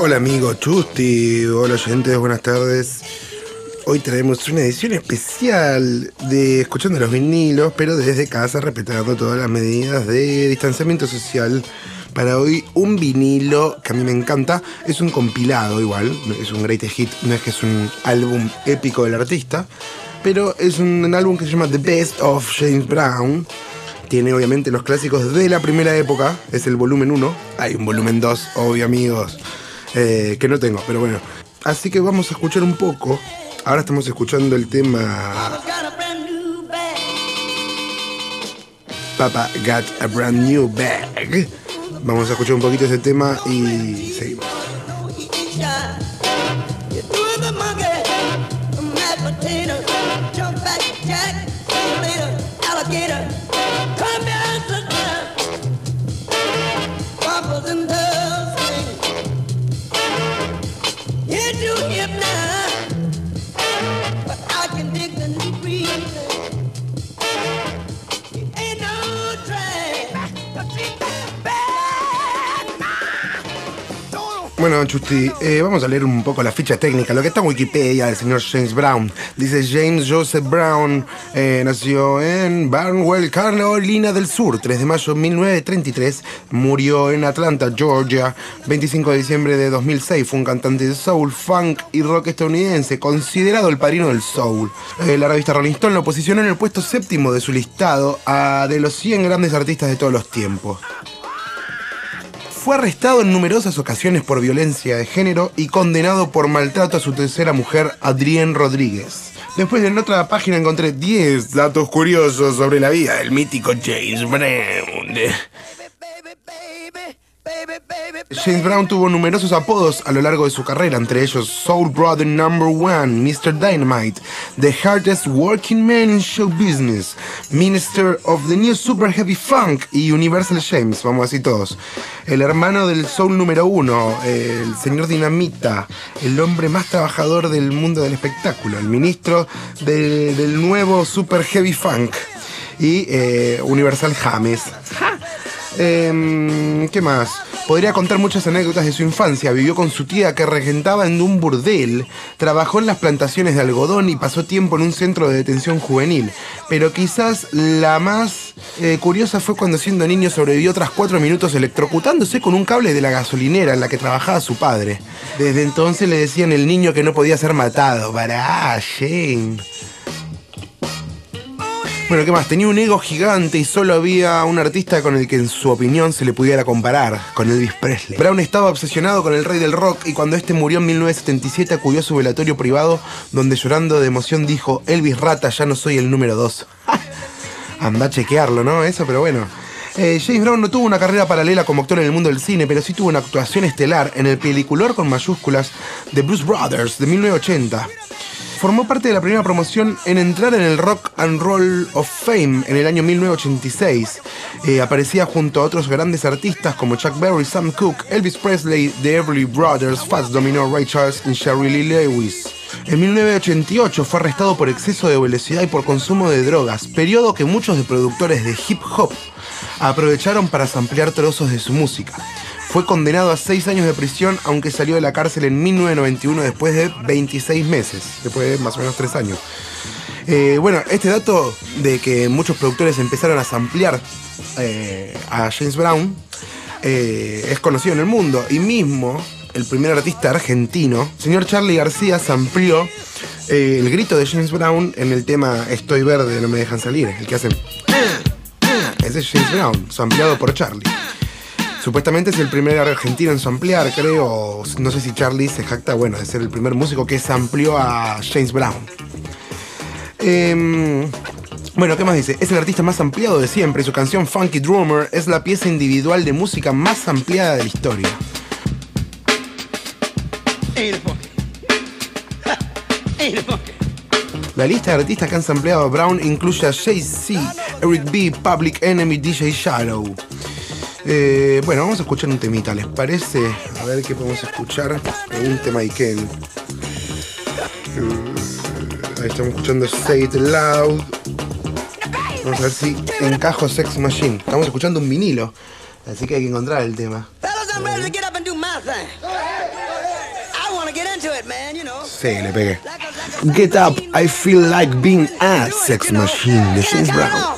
Hola amigo Chusti, hola oyentes, buenas tardes. Hoy traemos una edición especial de Escuchando los vinilos, pero desde casa respetando todas las medidas de distanciamiento social. Para hoy un vinilo que a mí me encanta, es un compilado igual, es un great hit, no es que es un álbum épico del artista, pero es un álbum que se llama The Best of James Brown. Tiene obviamente los clásicos de la primera época, es el volumen 1. Hay un volumen 2, obvio amigos, eh, que no tengo, pero bueno. Así que vamos a escuchar un poco. Ahora estamos escuchando el tema Papa Got a Brand New Bag. Vamos a escuchar un poquito ese tema y seguimos. Bueno, Chusti, eh, vamos a leer un poco la ficha técnica, lo que está en Wikipedia del señor James Brown. Dice James Joseph Brown eh, nació en Barnwell, Carolina del Sur, 3 de mayo de 1933. Murió en Atlanta, Georgia, 25 de diciembre de 2006. Fue un cantante de soul, funk y rock estadounidense, considerado el padrino del soul. Eh, la revista Rolling Stone lo posicionó en el puesto séptimo de su listado a de los 100 grandes artistas de todos los tiempos. Fue arrestado en numerosas ocasiones por violencia de género y condenado por maltrato a su tercera mujer, Adrienne Rodríguez. Después en otra página encontré 10 datos curiosos sobre la vida del mítico James Brown. James Brown tuvo numerosos apodos a lo largo de su carrera, entre ellos Soul Brother Number One, Mr. Dynamite, The Hardest Working Man in Show Business, Minister of the New Super Heavy Funk y Universal James, vamos a decir todos. El hermano del Soul número uno, el señor Dinamita, el hombre más trabajador del mundo del espectáculo, el ministro del nuevo Super Heavy Funk y eh, Universal James. Em, ¿Qué más? Podría contar muchas anécdotas de su infancia. Vivió con su tía que regentaba en un burdel, trabajó en las plantaciones de algodón y pasó tiempo en un centro de detención juvenil. Pero quizás la más eh, curiosa fue cuando siendo niño sobrevivió tras cuatro minutos electrocutándose con un cable de la gasolinera en la que trabajaba su padre. Desde entonces le decían el niño que no podía ser matado. Para, ah, James. Bueno, ¿qué más? Tenía un ego gigante y solo había un artista con el que en su opinión se le pudiera comparar, con Elvis Presley. Brown estaba obsesionado con el rey del rock y cuando este murió en 1977 acudió a su velatorio privado donde llorando de emoción dijo, Elvis Rata, ya no soy el número dos. Anda a chequearlo, ¿no? Eso, pero bueno. Eh, James Brown no tuvo una carrera paralela como actor en el mundo del cine, pero sí tuvo una actuación estelar en el peliculor con mayúsculas de Bruce Brothers de 1980 formó parte de la primera promoción en entrar en el Rock and Roll of Fame en el año 1986. Eh, aparecía junto a otros grandes artistas como Chuck Berry, Sam Cooke, Elvis Presley, The Everly Brothers, Fats Domino, Ray Charles y Sherry Lee Lewis. En 1988 fue arrestado por exceso de velocidad y por consumo de drogas, periodo que muchos de productores de hip hop aprovecharon para ampliar trozos de su música. Fue condenado a seis años de prisión, aunque salió de la cárcel en 1991 después de 26 meses, después de más o menos tres años. Eh, bueno, este dato de que muchos productores empezaron a ampliar eh, a James Brown eh, es conocido en el mundo. Y mismo el primer artista argentino, señor Charlie García, amplió el grito de James Brown en el tema Estoy verde, no me dejan salir, el que hacen... Ese es James Brown, ampliado por Charlie. Supuestamente es el primer argentino en samplear, creo. No sé si Charlie se jacta, bueno, de ser el primer músico que amplió a James Brown. Em, bueno, ¿qué más dice? Es el artista más ampliado de siempre. Su canción Funky Drummer es la pieza individual de música más ampliada de la historia. La lista de artistas que han sampleado a Brown incluye a Jay-Z, Eric B., Public Enemy, DJ Shadow. Eh, bueno, vamos a escuchar un temita, ¿les parece? A ver qué podemos escuchar. Un tema Iken. Eh, ahí estamos escuchando Say It Loud. Vamos a ver si encajo Sex Machine. Estamos escuchando un vinilo, así que hay que encontrar el tema. Sí, le pegué. Get up, I feel like being a sex machine de James Brown.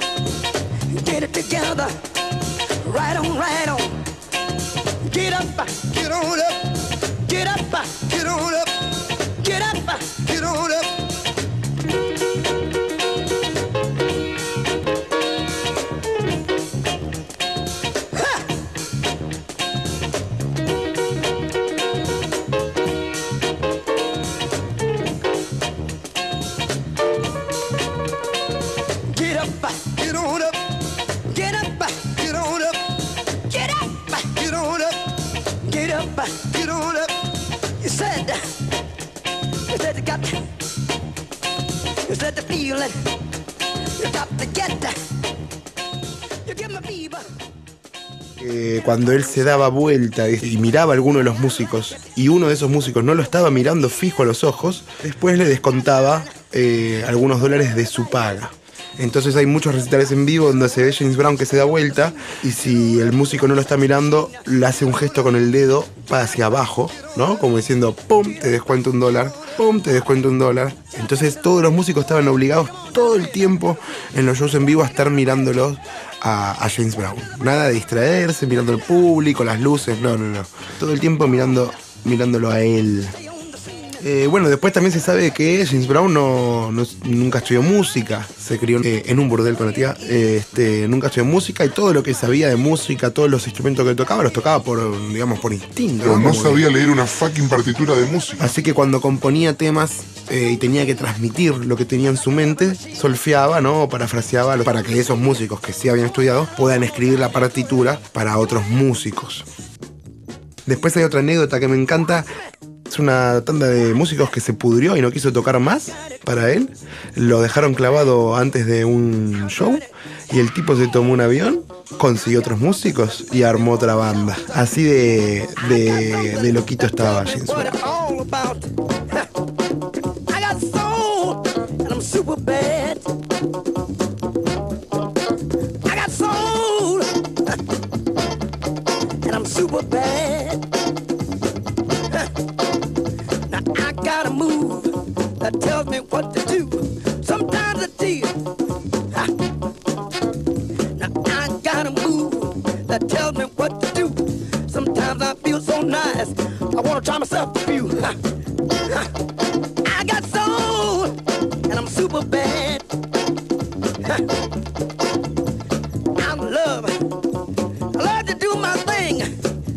Get it together, right on, right on. Get up, get on up, get up, get on up, cuando él se daba vuelta y, y miraba a alguno de los músicos y uno de esos músicos no lo estaba mirando fijo a los ojos, después le descontaba eh, algunos dólares de su paga. Entonces hay muchos recitales en vivo donde se ve James Brown que se da vuelta y si el músico no lo está mirando, le hace un gesto con el dedo para hacia abajo, ¿no? Como diciendo, ¡pum! Te descuento un dólar, ¡pum! Te descuento un dólar. Entonces todos los músicos estaban obligados todo el tiempo en los shows en vivo a estar mirándolos a, James Brown. Nada de distraerse, mirando al público, las luces, no, no, no. Todo el tiempo mirando, mirándolo a él. Eh, bueno, después también se sabe que James Brown no, no- nunca estudió música, se crió eh, en un burdel con la tía, eh, este, nunca estudió música y todo lo que sabía de música, todos los instrumentos que tocaba, los tocaba por, digamos, por instinto. Pero no que- sabía leer una fucking partitura de música. Así que cuando componía temas y tenía que transmitir lo que tenía en su mente, solfeaba, ¿no? O parafraseaba para que esos músicos que sí habían estudiado puedan escribir la partitura para otros músicos. Después hay otra anécdota que me encanta. Una tanda de músicos que se pudrió y no quiso tocar más para él. Lo dejaron clavado antes de un show y el tipo se tomó un avión, consiguió otros músicos y armó otra banda. Así de, de, de loquito estaba James Brown. Tells me what to do. Sometimes it's tears. Now I got a move that tells me what to do. Sometimes I feel so nice, I wanna try myself a few.